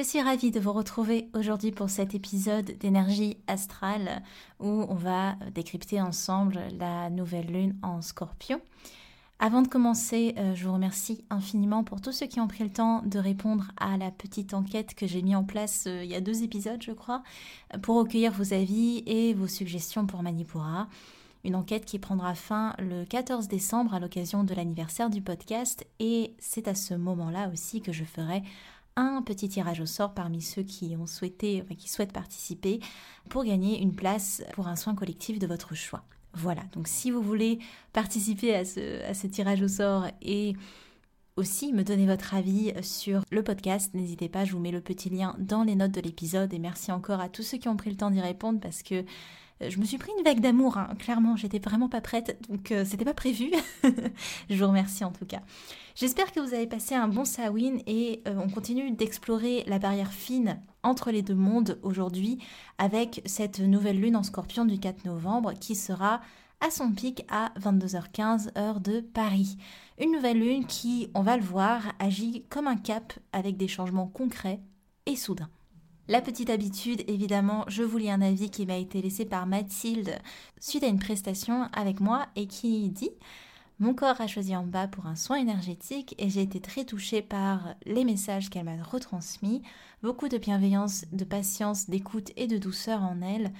Je suis ravie de vous retrouver aujourd'hui pour cet épisode d'énergie astrale où on va décrypter ensemble la nouvelle lune en scorpion. Avant de commencer, euh, je vous remercie infiniment pour tous ceux qui ont pris le temps de répondre à la petite enquête que j'ai mis en place euh, il y a deux épisodes, je crois, pour recueillir vos avis et vos suggestions pour Manipura. Une enquête qui prendra fin le 14 décembre à l'occasion de l'anniversaire du podcast et c'est à ce moment-là aussi que je ferai un petit tirage au sort parmi ceux qui ont souhaité, qui souhaitent participer pour gagner une place pour un soin collectif de votre choix. Voilà, donc si vous voulez participer à ce, à ce tirage au sort et aussi me donner votre avis sur le podcast, n'hésitez pas, je vous mets le petit lien dans les notes de l'épisode et merci encore à tous ceux qui ont pris le temps d'y répondre parce que je me suis pris une vague d'amour, hein. clairement, j'étais vraiment pas prête, donc euh, c'était pas prévu. je vous remercie en tout cas. J'espère que vous avez passé un bon Samhain et euh, on continue d'explorer la barrière fine entre les deux mondes aujourd'hui avec cette nouvelle lune en scorpion du 4 novembre qui sera à son pic à 22h15 heure de Paris. Une nouvelle lune qui, on va le voir, agit comme un cap avec des changements concrets et soudains. La petite habitude, évidemment, je vous lis un avis qui m'a été laissé par Mathilde suite à une prestation avec moi et qui dit Mon corps a choisi en bas pour un soin énergétique et j'ai été très touchée par les messages qu'elle m'a retransmis. Beaucoup de bienveillance, de patience, d'écoute et de douceur en elle.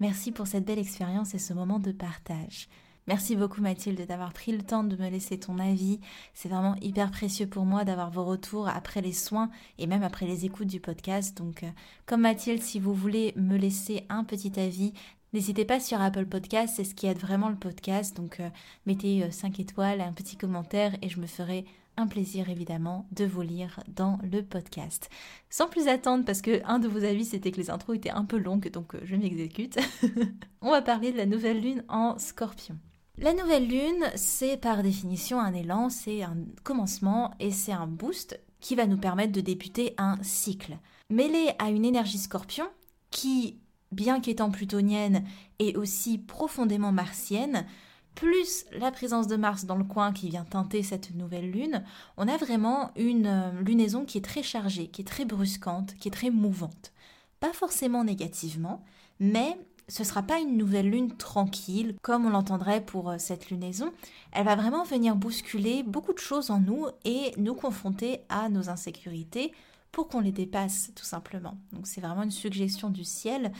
Merci pour cette belle expérience et ce moment de partage. Merci beaucoup Mathilde d'avoir pris le temps de me laisser ton avis. C'est vraiment hyper précieux pour moi d'avoir vos retours après les soins et même après les écoutes du podcast. Donc euh, comme Mathilde, si vous voulez me laisser un petit avis, N'hésitez pas sur Apple Podcast, c'est ce qui aide vraiment le podcast. Donc euh, mettez 5 euh, étoiles, un petit commentaire et je me ferai un plaisir évidemment de vous lire dans le podcast. Sans plus attendre, parce que un de vos avis c'était que les intros étaient un peu longues, donc je m'exécute. On va parler de la nouvelle lune en scorpion. La nouvelle lune, c'est par définition un élan, c'est un commencement et c'est un boost qui va nous permettre de débuter un cycle. Mêlé à une énergie scorpion qui, bien qu'étant plutonienne, est aussi profondément martienne, plus la présence de Mars dans le coin qui vient teinter cette nouvelle lune, on a vraiment une euh, lunaison qui est très chargée, qui est très brusquante, qui est très mouvante. Pas forcément négativement, mais ce ne sera pas une nouvelle lune tranquille comme on l'entendrait pour euh, cette lunaison. Elle va vraiment venir bousculer beaucoup de choses en nous et nous confronter à nos insécurités pour qu'on les dépasse tout simplement. Donc c'est vraiment une suggestion du ciel,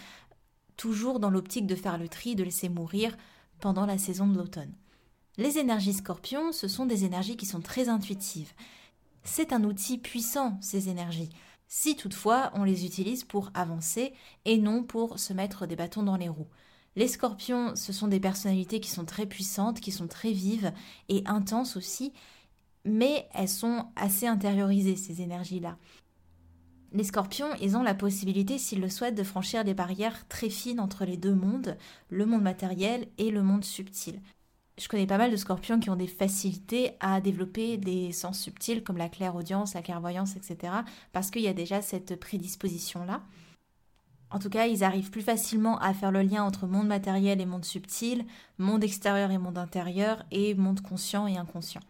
toujours dans l'optique de faire le tri, de laisser mourir pendant la saison de l'automne. Les énergies scorpions, ce sont des énergies qui sont très intuitives. C'est un outil puissant, ces énergies si toutefois on les utilise pour avancer et non pour se mettre des bâtons dans les roues. Les scorpions, ce sont des personnalités qui sont très puissantes, qui sont très vives et intenses aussi, mais elles sont assez intériorisées, ces énergies-là. Les scorpions, ils ont la possibilité, s'ils le souhaitent, de franchir des barrières très fines entre les deux mondes, le monde matériel et le monde subtil je connais pas mal de scorpions qui ont des facilités à développer des sens subtils comme la claire-audience, la clairvoyance, etc. Parce qu'il y a déjà cette prédisposition-là. En tout cas, ils arrivent plus facilement à faire le lien entre monde matériel et monde subtil, monde extérieur et monde intérieur, et monde conscient et inconscient.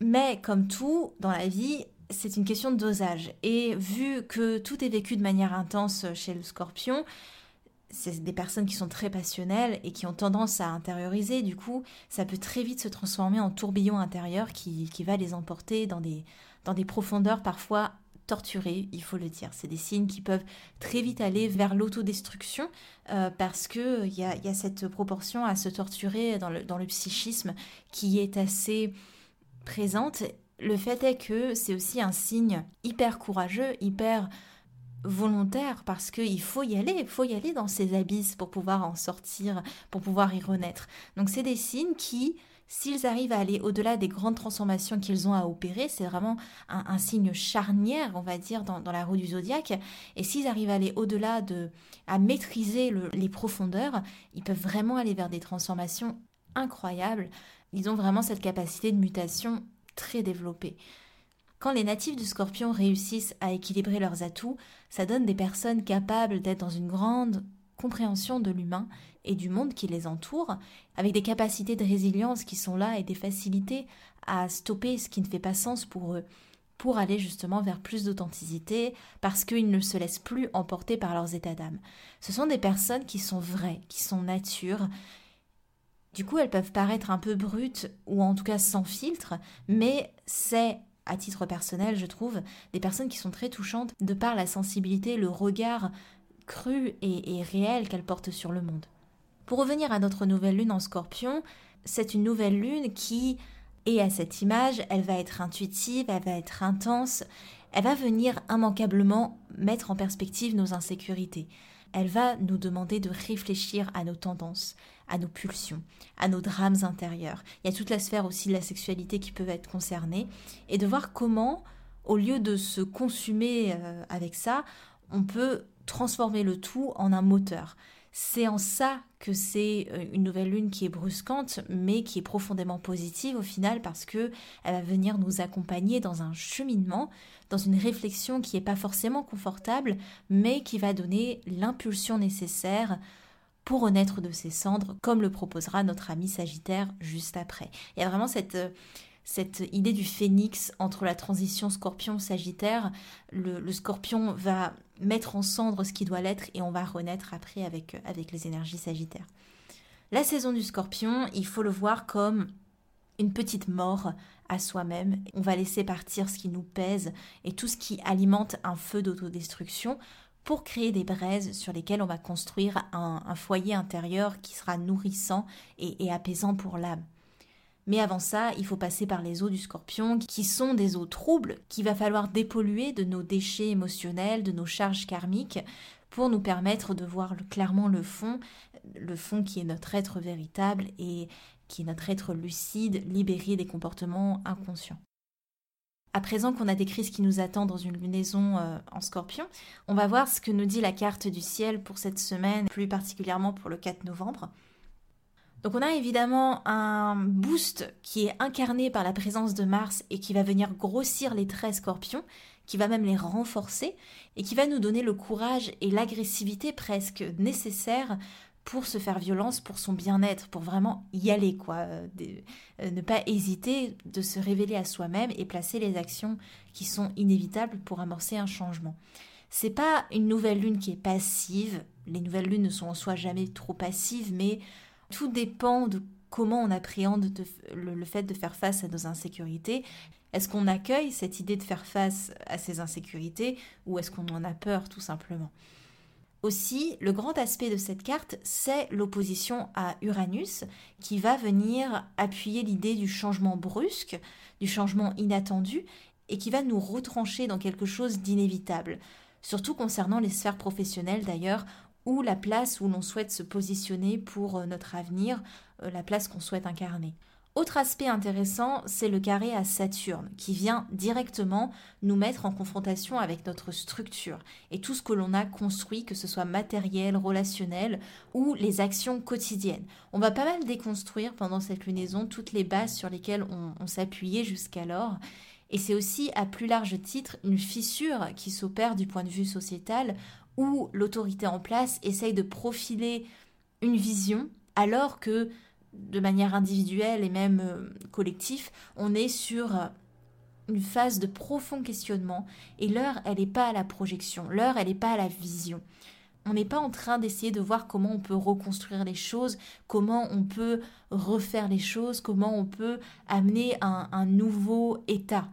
Mais comme tout dans la vie, c'est une question de dosage. Et vu que tout est vécu de manière intense chez le scorpion, c'est des personnes qui sont très passionnelles et qui ont tendance à intérioriser. Du coup, ça peut très vite se transformer en tourbillon intérieur qui, va les emporter dans des, dans des profondeurs parfois torturées, il faut le dire. C'est des signes qui peuvent très vite aller vers l'autodestruction euh, parce qu'il y a, y a cette proportion à se torturer dans le, dans le psychisme qui est assez présente Le fait est que c'est aussi un signe hyper courageux, hyper volontaire parce qu'il faut y aller, il faut y aller dans ces abysses pour pouvoir en sortir, pour pouvoir y renaître. Donc c'est des signes qui, s'ils arrivent à aller au-delà des grandes transformations qu'ils ont à opérer, c'est vraiment un, signe charnière, on va dire, dans, la roue du zodiaque. Et s'ils arrivent à aller au-delà de, à maîtriser les profondeurs, ils peuvent vraiment aller vers des transformations incroyables. Ils ont vraiment cette capacité de mutation très développée. Quand les natifs du scorpion réussissent à équilibrer leurs atouts, ça donne des personnes capables d'être dans une grande compréhension de l'humain et du monde qui les entoure, avec des capacités de résilience qui sont là et des facilités à stopper ce qui ne fait pas sens pour eux, pour aller justement vers plus d'authenticité, parce qu'ils ne se laissent plus emporter par leurs états d'âme. Ce sont des personnes qui sont vraies, qui sont nature. Du coup, elles peuvent paraître un peu brutes ou en tout cas sans filtre, mais c'est à titre personnel, je trouve, des personnes qui sont très touchantes de par la sensibilité, le regard cru et, réel qu'elles portent sur le monde. Pour revenir à notre nouvelle lune en scorpion, c'est une nouvelle lune qui est à cette image, elle va être intuitive, elle va être intense, elle va venir immanquablement mettre en perspective nos insécurités. Elle va nous demander de réfléchir à nos tendances, à nos pulsions, à nos drames intérieurs. Il y a toute la sphère aussi de la sexualité qui peut être concernée et de voir comment, au lieu de se consumer euh, avec ça, on peut transformer le tout en un moteur. C'est en ça que c'est euh, une nouvelle lune qui est brusquante, mais qui est profondément positive au final parce que elle va venir nous accompagner dans un cheminement, dans une réflexion qui n'est pas forcément confortable, mais qui va donner l'impulsion nécessaire pour renaître de ses cendres, comme le proposera notre ami Sagittaire juste après. Il y a vraiment cette, euh, cette idée du phénix entre la transition scorpion-sagittaire. Le, scorpion va mettre en cendres ce qui doit l'être et on va renaître après avec, avec les énergies sagittaires. La saison du scorpion, il faut le voir comme une petite mort à soi-même. On va laisser partir ce qui nous pèse et tout ce qui alimente un feu d'autodestruction pour créer des braises sur lesquelles on va construire un, foyer intérieur qui sera nourrissant et, apaisant pour l'âme. Mais avant ça, il faut passer par les eaux du scorpion, qui sont des eaux troubles, qu'il va falloir dépolluer de nos déchets émotionnels, de nos charges karmiques, pour nous permettre de voir clairement le fond, le fond qui est notre être véritable et qui est notre être lucide, libéré des comportements inconscients. À présent qu'on a décrit ce qui nous attend dans une lunaison euh, en scorpion, on va voir ce que nous dit la carte du ciel pour cette semaine, plus particulièrement pour le 4 novembre. Donc on a évidemment un boost qui est incarné par la présence de Mars et qui va venir grossir les traits scorpions, qui va même les renforcer et qui va nous donner le courage et l'agressivité presque nécessaires pour se faire violence, pour son bien-être, pour vraiment y aller, quoi. Euh, euh, ne pas hésiter de se révéler à soi-même et placer les actions qui sont inévitables pour amorcer un changement. C'est pas une nouvelle lune qui est passive. Les nouvelles lunes ne sont en soi jamais trop passives, mais tout dépend de comment on appréhende le fait de faire face à nos insécurités. Est-ce qu'on accueille cette idée de faire face à ces insécurités ou est-ce qu'on en a peur tout simplement? Aussi, le grand aspect de cette carte, c'est l'opposition à Uranus, qui va venir appuyer l'idée du changement brusque, du changement inattendu, et qui va nous retrancher dans quelque chose d'inévitable, surtout concernant les sphères professionnelles d'ailleurs, ou la place où l'on souhaite se positionner pour euh, notre avenir, euh, la place qu'on souhaite incarner. Autre aspect intéressant, c'est le carré à Saturne, qui vient directement nous mettre en confrontation avec notre structure et tout ce que l'on a construit, que ce soit matériel, relationnel ou les actions quotidiennes. On va pas mal déconstruire pendant cette lunaison toutes les bases sur lesquelles on, on s'appuyait jusqu'alors. Et c'est aussi à plus large titre une fissure qui s'opère du point de vue sociétal où l'autorité en place essaye de profiler une vision alors que de manière individuelle et même euh, collective, on est sur euh, une phase de profond questionnement et l'heure, elle n'est pas à la projection, l'heure, elle n'est pas à la vision. On n'est pas en train d'essayer de voir comment on peut reconstruire les choses, comment on peut refaire les choses, comment on peut amener un nouveau état.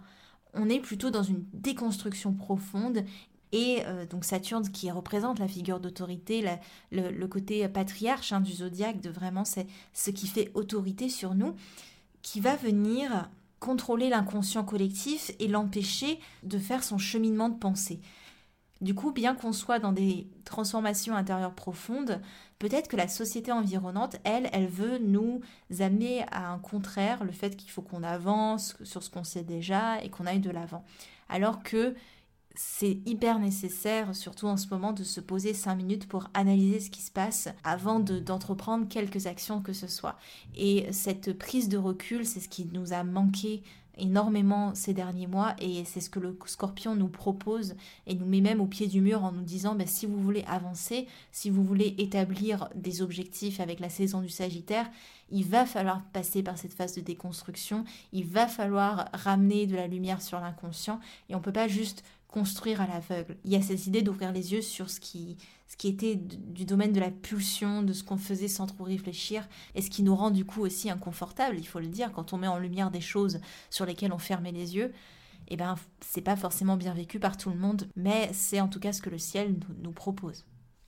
On est plutôt dans une déconstruction profonde et euh, donc Saturne qui représente la figure d'autorité, le, côté patriarche hein, du zodiaque, de vraiment c'est ce qui fait autorité sur nous, qui va venir contrôler l'inconscient collectif et l'empêcher de faire son cheminement de pensée. Du coup, bien qu'on soit dans des transformations intérieures profondes, peut-être que la société environnante, elle, elle veut nous amener à un contraire, le fait qu'il faut qu'on avance sur ce qu'on sait déjà et qu'on aille de l'avant. Alors que c'est hyper nécessaire, surtout en ce moment, de se poser cinq minutes pour analyser ce qui se passe avant d'entreprendre quelques actions que ce soit. Et cette prise de recul, c'est ce qui nous a manqué énormément ces derniers mois et c'est ce que le scorpion nous propose et nous met même au pied du mur en nous disant ben, si vous voulez avancer, si vous voulez établir des objectifs avec la saison du Sagittaire, il va falloir passer par cette phase de déconstruction, il va falloir ramener de la lumière sur l'inconscient et on ne peut pas juste construire à l'aveugle. Il y a cette idée d'ouvrir les yeux sur ce qui, ce qui était du domaine de la pulsion, de ce qu'on faisait sans trop réfléchir, et ce qui nous rend du coup aussi inconfortable, il faut le dire, quand on met en lumière des choses sur lesquelles on fermait les yeux, eh ben c'est pas forcément bien vécu par tout le monde, mais c'est en tout cas ce que le ciel nous, propose.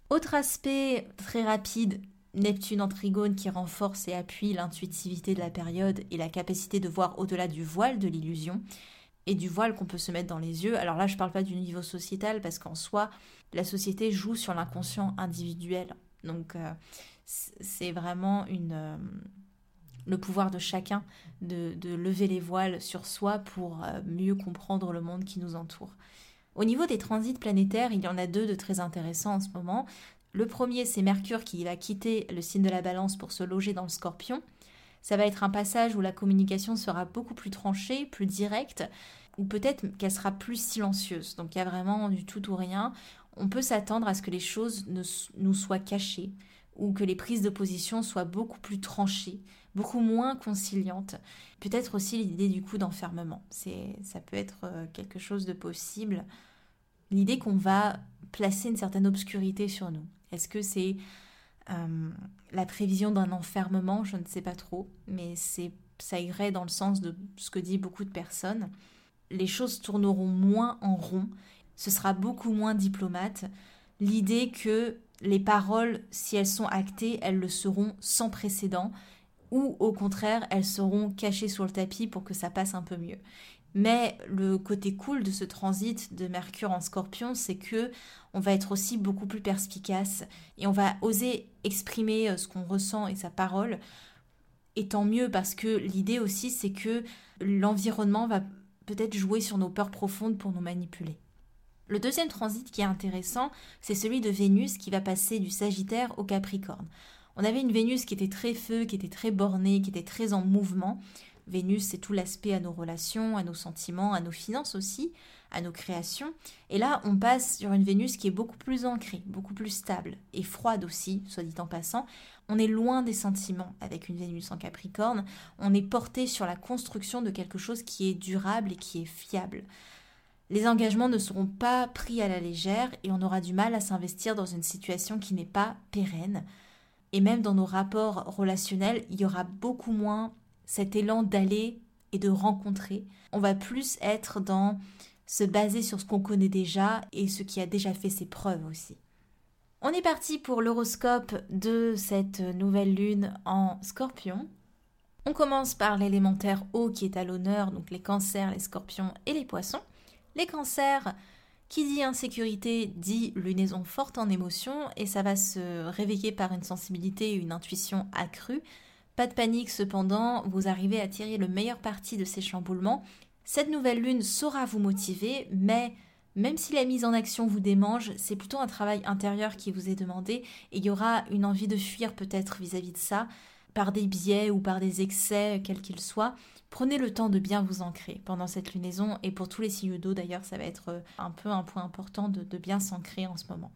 Autre aspect très rapide, Neptune en trigone qui renforce et appuie l'intuitivité de la période et la capacité de voir au-delà du voile de l'illusion et du voile qu'on peut se mettre dans les yeux. Alors là, je parle pas du niveau sociétal parce qu'en soi, la société joue sur l'inconscient individuel. Donc euh, c'est vraiment une, euh, le pouvoir de chacun de, lever les voiles sur soi pour euh, mieux comprendre le monde qui nous entoure. Au niveau des transits planétaires, il y en a deux de très intéressants en ce moment. Le premier, c'est Mercure qui va quitter le signe de la balance pour se loger dans le scorpion. Ça va être un passage où la communication sera beaucoup plus tranchée, plus directe, ou peut-être qu'elle sera plus silencieuse. Donc il y a vraiment du tout ou rien. On peut s'attendre à ce que les choses ne, nous soient cachées, ou que les prises de position soient beaucoup plus tranchées, beaucoup moins conciliantes. Peut-être aussi l'idée du coup d'enfermement. Ça peut être euh, quelque chose de possible. L'idée qu'on va placer une certaine obscurité sur nous. Est-ce que c'est euh, la prévision d'un enfermement, je ne sais pas trop, mais c'est ça irait dans le sens de ce que disent beaucoup de personnes. Les choses tourneront moins en rond, ce sera beaucoup moins diplomate. L'idée que les paroles, si elles sont actées, elles le seront sans précédent, ou au contraire, elles seront cachées sur le tapis pour que ça passe un peu mieux. Mais le côté cool de ce transit de Mercure en Scorpion, c'est que on va être aussi beaucoup plus perspicace et on va oser exprimer euh, ce qu'on ressent et sa parole. Et tant mieux parce que l'idée aussi, c'est que l'environnement va peut-être jouer sur nos peurs profondes pour nous manipuler. Le deuxième transit qui est intéressant, c'est celui de Vénus qui va passer du Sagittaire au Capricorne. On avait une Vénus qui était très feu, qui était très bornée, qui était très en mouvement. Vénus, c'est tout l'aspect à nos relations, à nos sentiments, à nos finances aussi, à nos créations. Et là, on passe sur une Vénus qui est beaucoup plus ancrée, beaucoup plus stable et froide aussi, soit dit en passant. On est loin des sentiments avec une Vénus en Capricorne. On est porté sur la construction de quelque chose qui est durable et qui est fiable. Les engagements ne seront pas pris à la légère et on aura du mal à s'investir dans une situation qui n'est pas pérenne. Et même dans nos rapports relationnels, il y aura beaucoup moins cet élan d'aller et de rencontrer. On va plus être dans se baser sur ce qu'on connaît déjà et ce qui a déjà fait ses preuves aussi. On est parti pour l'horoscope de cette nouvelle lune en scorpion. On commence par l'élémentaire eau qui est à l'honneur, donc les cancers, les scorpions et les poissons. Les cancers, qui dit insécurité dit lunaison forte en émotion et ça va se réveiller par une sensibilité et une intuition accrue. Pas de panique cependant, vous arrivez à tirer le meilleur parti de ces chamboulements. Cette nouvelle lune saura vous motiver, mais même si la mise en action vous démange, c'est plutôt un travail intérieur qui vous est demandé et il y aura une envie de fuir peut-être vis-à-vis de ça, par des biais ou par des excès, quels qu'ils soient. Prenez le temps de bien vous ancrer pendant cette lunaison et pour tous les signes d'eau d'ailleurs, ça va être un peu un point important de, de bien s'ancrer en ce moment.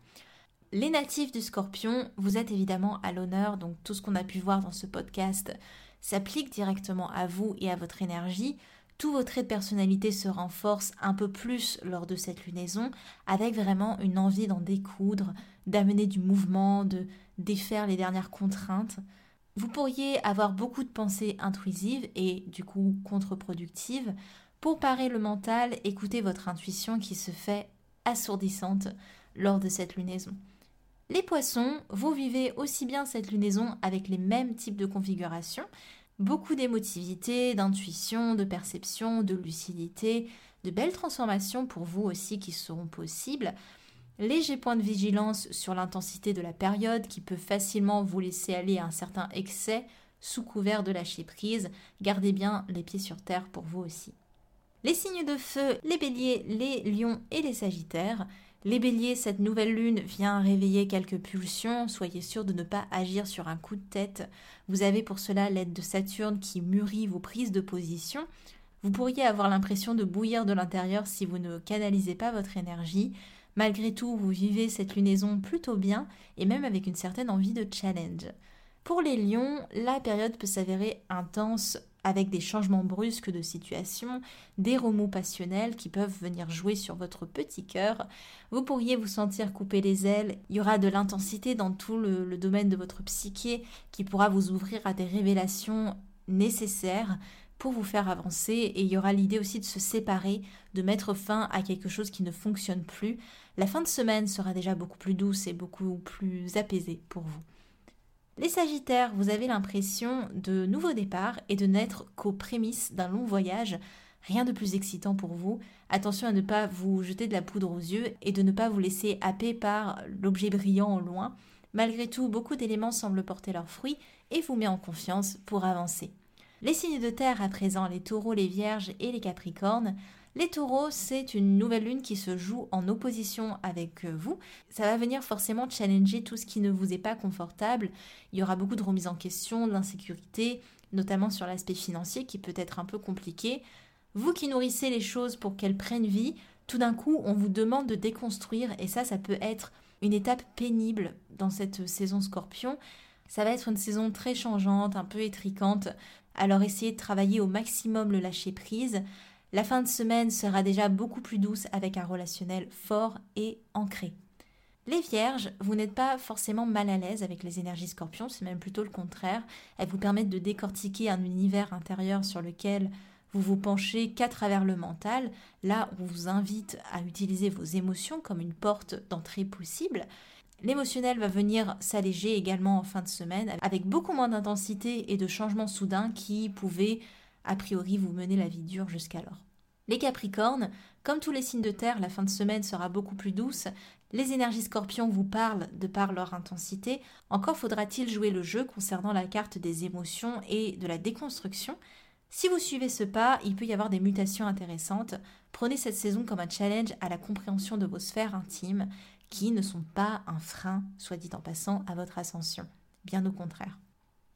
Les natifs du scorpion, vous êtes évidemment à l'honneur, donc tout ce qu'on a pu voir dans ce podcast s'applique directement à vous et à votre énergie. Tous vos traits de personnalité se renforcent un peu plus lors de cette lunaison, avec vraiment une envie d'en découdre, d'amener du mouvement, de défaire les dernières contraintes. Vous pourriez avoir beaucoup de pensées intrusives et du coup contre-productives. Pour parer le mental, écoutez votre intuition qui se fait assourdissante lors de cette lunaison. Les poissons, vous vivez aussi bien cette lunaison avec les mêmes types de configurations, Beaucoup d'émotivité, d'intuition, de perception, de lucidité, de belles transformations pour vous aussi qui seront possibles. Léger point de vigilance sur l'intensité de la période qui peut facilement vous laisser aller à un certain excès sous couvert de lâcher prise. Gardez bien les pieds sur terre pour vous aussi. Les signes de feu, les béliers, les lions et les sagittaires. Les béliers, cette nouvelle lune vient réveiller quelques pulsions, soyez sûr de ne pas agir sur un coup de tête. Vous avez pour cela l'aide de Saturne qui mûrit vos prises de position. Vous pourriez avoir l'impression de bouillir de l'intérieur si vous ne canalisez pas votre énergie. Malgré tout, vous vivez cette lunaison plutôt bien et même avec une certaine envie de challenge. Pour les lions, la période peut s'avérer intense avec des changements brusques de situation, des remous passionnels qui peuvent venir jouer sur votre petit cœur. Vous pourriez vous sentir couper les ailes, il y aura de l'intensité dans tout le, domaine de votre psyché qui pourra vous ouvrir à des révélations nécessaires pour vous faire avancer et il y aura l'idée aussi de se séparer, de mettre fin à quelque chose qui ne fonctionne plus. La fin de semaine sera déjà beaucoup plus douce et beaucoup plus apaisée pour vous. Les Sagittaires, vous avez l'impression de nouveaux départs et de n'être qu'aux prémices d'un long voyage. Rien de plus excitant pour vous. Attention à ne pas vous jeter de la poudre aux yeux et de ne pas vous laisser happer par l'objet brillant au loin. Malgré tout, beaucoup d'éléments semblent porter leurs fruits et vous met en confiance pour avancer. Les signes de terre à présent, les taureaux, les vierges et les capricornes, les taureaux, c'est une nouvelle lune qui se joue en opposition avec euh, vous. Ça va venir forcément challenger tout ce qui ne vous est pas confortable. Il y aura beaucoup de remises en question, de l'insécurité, notamment sur l'aspect financier qui peut être un peu compliqué. Vous qui nourrissez les choses pour qu'elles prennent vie, tout d'un coup, on vous demande de déconstruire et ça, ça peut être une étape pénible dans cette saison scorpion. Ça va être une saison très changeante, un peu étriquante. Alors essayez de travailler au maximum le lâcher prise. La fin de semaine sera déjà beaucoup plus douce avec un relationnel fort et ancré. Les vierges, vous n'êtes pas forcément mal à l'aise avec les énergies scorpions, c'est même plutôt le contraire. Elles vous permettent de décortiquer un univers intérieur sur lequel vous vous penchez qu'à travers le mental. Là, on vous invite à utiliser vos émotions comme une porte d'entrée possible. L'émotionnel va venir s'alléger également en fin de semaine avec beaucoup moins d'intensité et de changements soudains qui pouvaient a priori vous menez la vie dure jusqu'alors. Les Capricornes, comme tous les signes de terre, la fin de semaine sera beaucoup plus douce. Les énergies scorpions vous parlent de par leur intensité. Encore faudra-t-il jouer le jeu concernant la carte des émotions et de la déconstruction. Si vous suivez ce pas, il peut y avoir des mutations intéressantes. Prenez cette saison comme un challenge à la compréhension de vos sphères intimes, qui ne sont pas un frein, soit dit en passant, à votre ascension. Bien au contraire.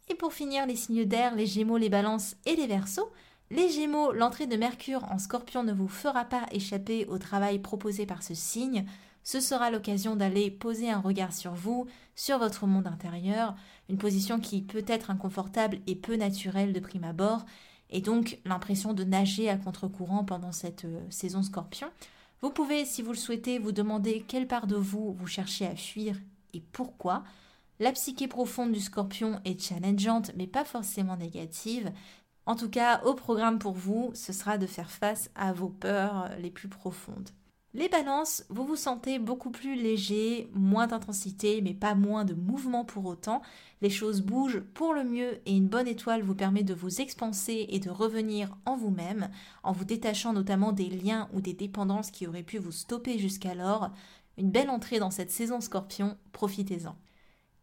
Et pour finir, les signes d'air, les Gémeaux, les Balances et les Verseaux. Les Gémeaux, l'entrée de Mercure en Scorpion ne vous fera pas échapper au travail proposé par ce signe. Ce sera l'occasion d'aller poser un regard sur vous, sur votre monde intérieur, une position qui peut être inconfortable et peu naturelle de prime abord, et donc l'impression de nager à contre-courant pendant cette euh, saison Scorpion. Vous pouvez, si vous le souhaitez, vous demander quelle part de vous vous cherchez à fuir et pourquoi. La psyché profonde du scorpion est challengeante, mais pas forcément négative. En tout cas, au programme pour vous, ce sera de faire face à vos peurs les plus profondes. Les balances, vous vous sentez beaucoup plus léger, moins d'intensité, mais pas moins de mouvement pour autant. Les choses bougent pour le mieux et une bonne étoile vous permet de vous expanser et de revenir en vous-même, en vous détachant notamment des liens ou des dépendances qui auraient pu vous stopper jusqu'alors. Une belle entrée dans cette saison scorpion, profitez-en.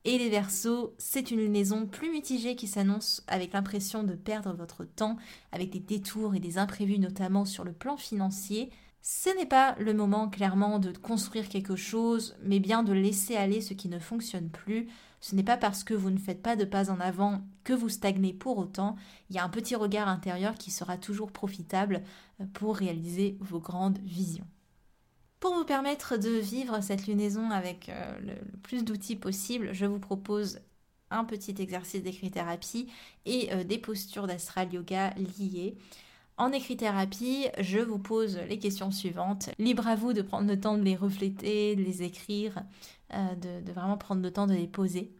Et les Verseaux, c'est une lunaison plus mitigée qui s'annonce avec l'impression de perdre votre temps, avec des détours et des imprévus notamment sur le plan financier. Ce n'est pas le moment clairement de construire quelque chose, mais bien de laisser aller ce qui ne fonctionne plus. Ce n'est pas parce que vous ne faites pas de pas en avant que vous stagnez pour autant. Il y a un petit regard intérieur qui sera toujours profitable pour réaliser vos grandes visions. Pour vous permettre de vivre cette lunaison avec euh, le, plus d'outils possible, je vous propose un petit exercice d'écrit-thérapie et euh, des postures d'astral yoga liées. En écrit-thérapie, je vous pose les questions suivantes. Libre à vous de prendre le temps de les refléter, de les écrire, euh, de, de vraiment prendre le temps de les poser.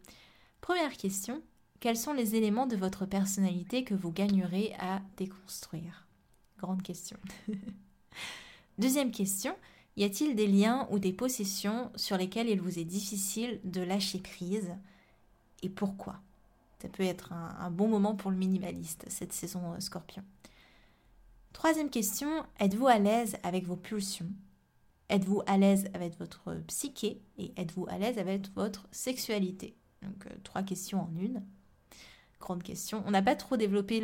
Première question, quels sont les éléments de votre personnalité que vous gagnerez à déconstruire? Grande question. Deuxième question, y a-t-il des liens ou des possessions sur lesquels il vous est difficile de lâcher prise et pourquoi? Ça peut être un, bon moment pour le minimaliste, cette saison euh, scorpion. Troisième question, êtes-vous à l'aise avec vos pulsions? Êtes-vous à l'aise avec votre psyché et êtes-vous à l'aise avec votre sexualité? Donc euh, trois questions en une. Grande question. On n'a pas trop développé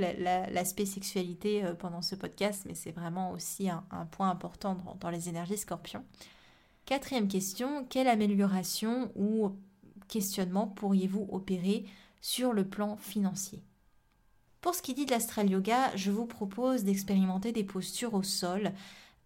l'aspect sexualité euh, pendant ce podcast, mais c'est vraiment aussi un, point important dans, les énergies scorpions. Quatrième question, quelle amélioration ou questionnement pourriez-vous opérer sur le plan financier? Pour ce qui dit de l'astral yoga, je vous propose d'expérimenter des postures au sol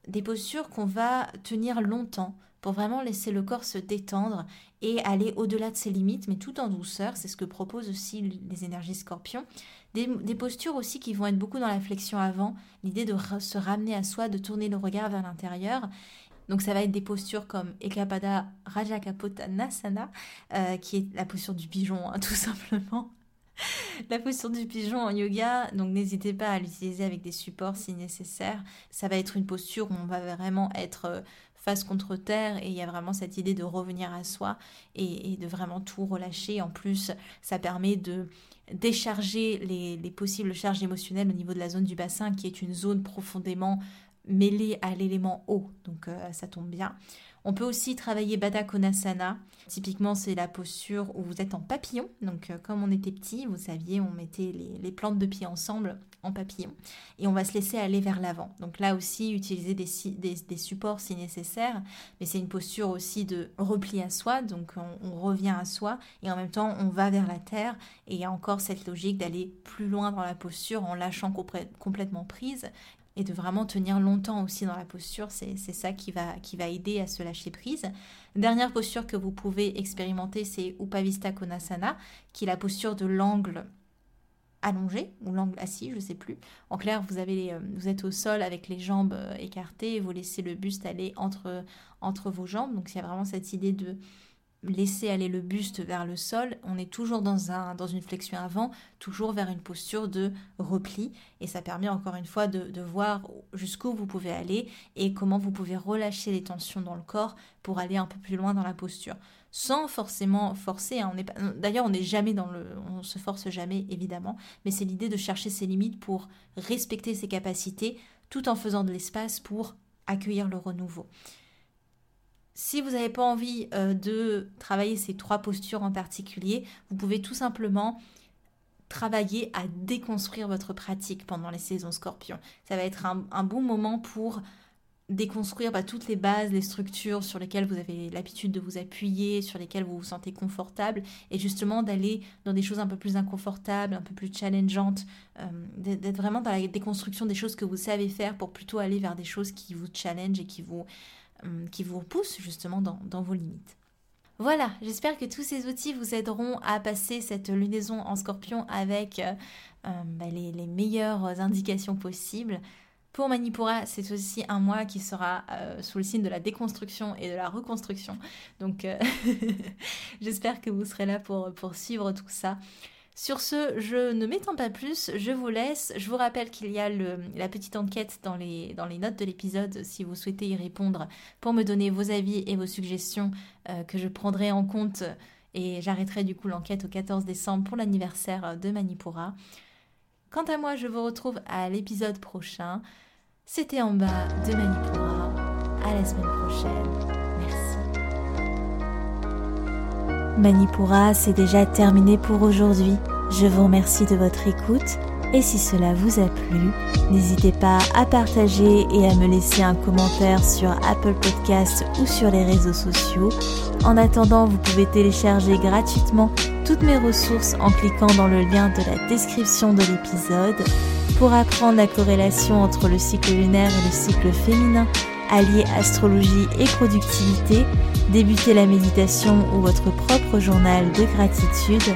des postures qu'on va tenir longtemps pour vraiment laisser le corps se détendre et aller au-delà de ses limites, mais tout en douceur. C'est ce que proposent aussi les énergies scorpions. Des, postures aussi qui vont être beaucoup dans la flexion avant, l'idée de se ramener à soi, de tourner le regard vers l'intérieur. Donc ça va être des postures comme Ekapada Rajakapottanasana, euh, qui est la posture du pigeon, hein, tout simplement la posture du pigeon en yoga, donc n'hésitez pas à l'utiliser avec des supports si nécessaire. Ça va être une posture où on va vraiment être euh, face contre terre et il y a vraiment cette idée de revenir à soi et, de vraiment tout relâcher. En plus, ça permet de décharger les, possibles charges émotionnelles au niveau de la zone du bassin qui est une zone profondément mêlée à l'élément eau. Donc euh, ça tombe bien. On peut aussi travailler Baddha Konasana. Typiquement, c'est la posture où vous êtes en papillon. Donc, euh, comme on était petit, vous saviez, on mettait les, plantes de pied ensemble en papillon et on va se laisser aller vers l'avant. Donc là aussi, utiliser des, supports si nécessaire, mais c'est une posture aussi de repli à soi. Donc, on, revient à soi et en même temps, on va vers la terre. Et il y a encore cette logique d'aller plus loin dans la posture en lâchant complètement prise et de vraiment tenir longtemps aussi dans la posture. C'est ça qui va, qui va aider à se lâcher prise. Dernière posture que vous pouvez expérimenter, c'est Upavista Konasana, qui est la posture de l'angle allongé ou l'angle assis, je ne sais plus. En clair, vous, avez euh, vous êtes au sol avec les jambes euh, écartées vous laissez le buste aller entre, entre vos jambes. Donc il y a vraiment cette idée de laisser aller le buste vers le sol, on est toujours dans, un, dans une flexion avant, toujours vers une posture de repli. Et ça permet encore une fois de, voir jusqu'où vous pouvez aller et comment vous pouvez relâcher les tensions dans le corps pour aller un peu plus loin dans la posture. Sans forcément forcer. Hein. D'ailleurs, on n'est jamais dans le. On se force jamais, évidemment. Mais c'est l'idée de chercher ses limites pour respecter ses capacités tout en faisant de l'espace pour accueillir le renouveau. Si vous n'avez pas envie euh, de travailler ces trois postures en particulier, vous pouvez tout simplement travailler à déconstruire votre pratique pendant les saisons scorpions. Ça va être un, bon moment pour déconstruire bah, toutes les bases, les structures sur lesquelles vous avez l'habitude de vous appuyer, sur lesquelles vous vous sentez confortable, et justement d'aller dans des choses un peu plus inconfortables, un peu plus challengeantes, euh, d'être vraiment dans la déconstruction des choses que vous savez faire pour plutôt aller vers des choses qui vous challenge et qui vous, qui vous poussent justement dans, vos limites. Voilà, j'espère que tous ces outils vous aideront à passer cette lunaison en scorpion avec euh, euh, bah, les, meilleures indications possibles. Pour Manipura, c'est aussi un mois qui sera sous le signe de la déconstruction et de la reconstruction. Donc j'espère que vous serez là pour, pour suivre tout ça. Sur ce, je ne m'étends pas plus, je vous laisse. Je vous rappelle qu'il y a la petite enquête dans les, notes de l'épisode si vous souhaitez y répondre pour me donner vos avis et vos suggestions euh, que je prendrai en compte et j'arrêterai du coup l'enquête au 14 décembre pour l'anniversaire de Manipura. Quant à moi, je vous retrouve à l'épisode prochain. C'était en bas de Manipura. À la semaine prochaine. Manipura, c'est déjà terminé pour aujourd'hui. Je vous remercie de votre écoute et si cela vous a plu, n'hésitez pas à partager et à me laisser un commentaire sur Apple Podcasts ou sur les réseaux sociaux. En attendant, vous pouvez télécharger gratuitement toutes mes ressources en cliquant dans le lien de la description de l'épisode pour apprendre la corrélation entre le cycle lunaire et le cycle féminin, allier astrologie et productivité débuter la méditation ou votre propre journal de gratitude.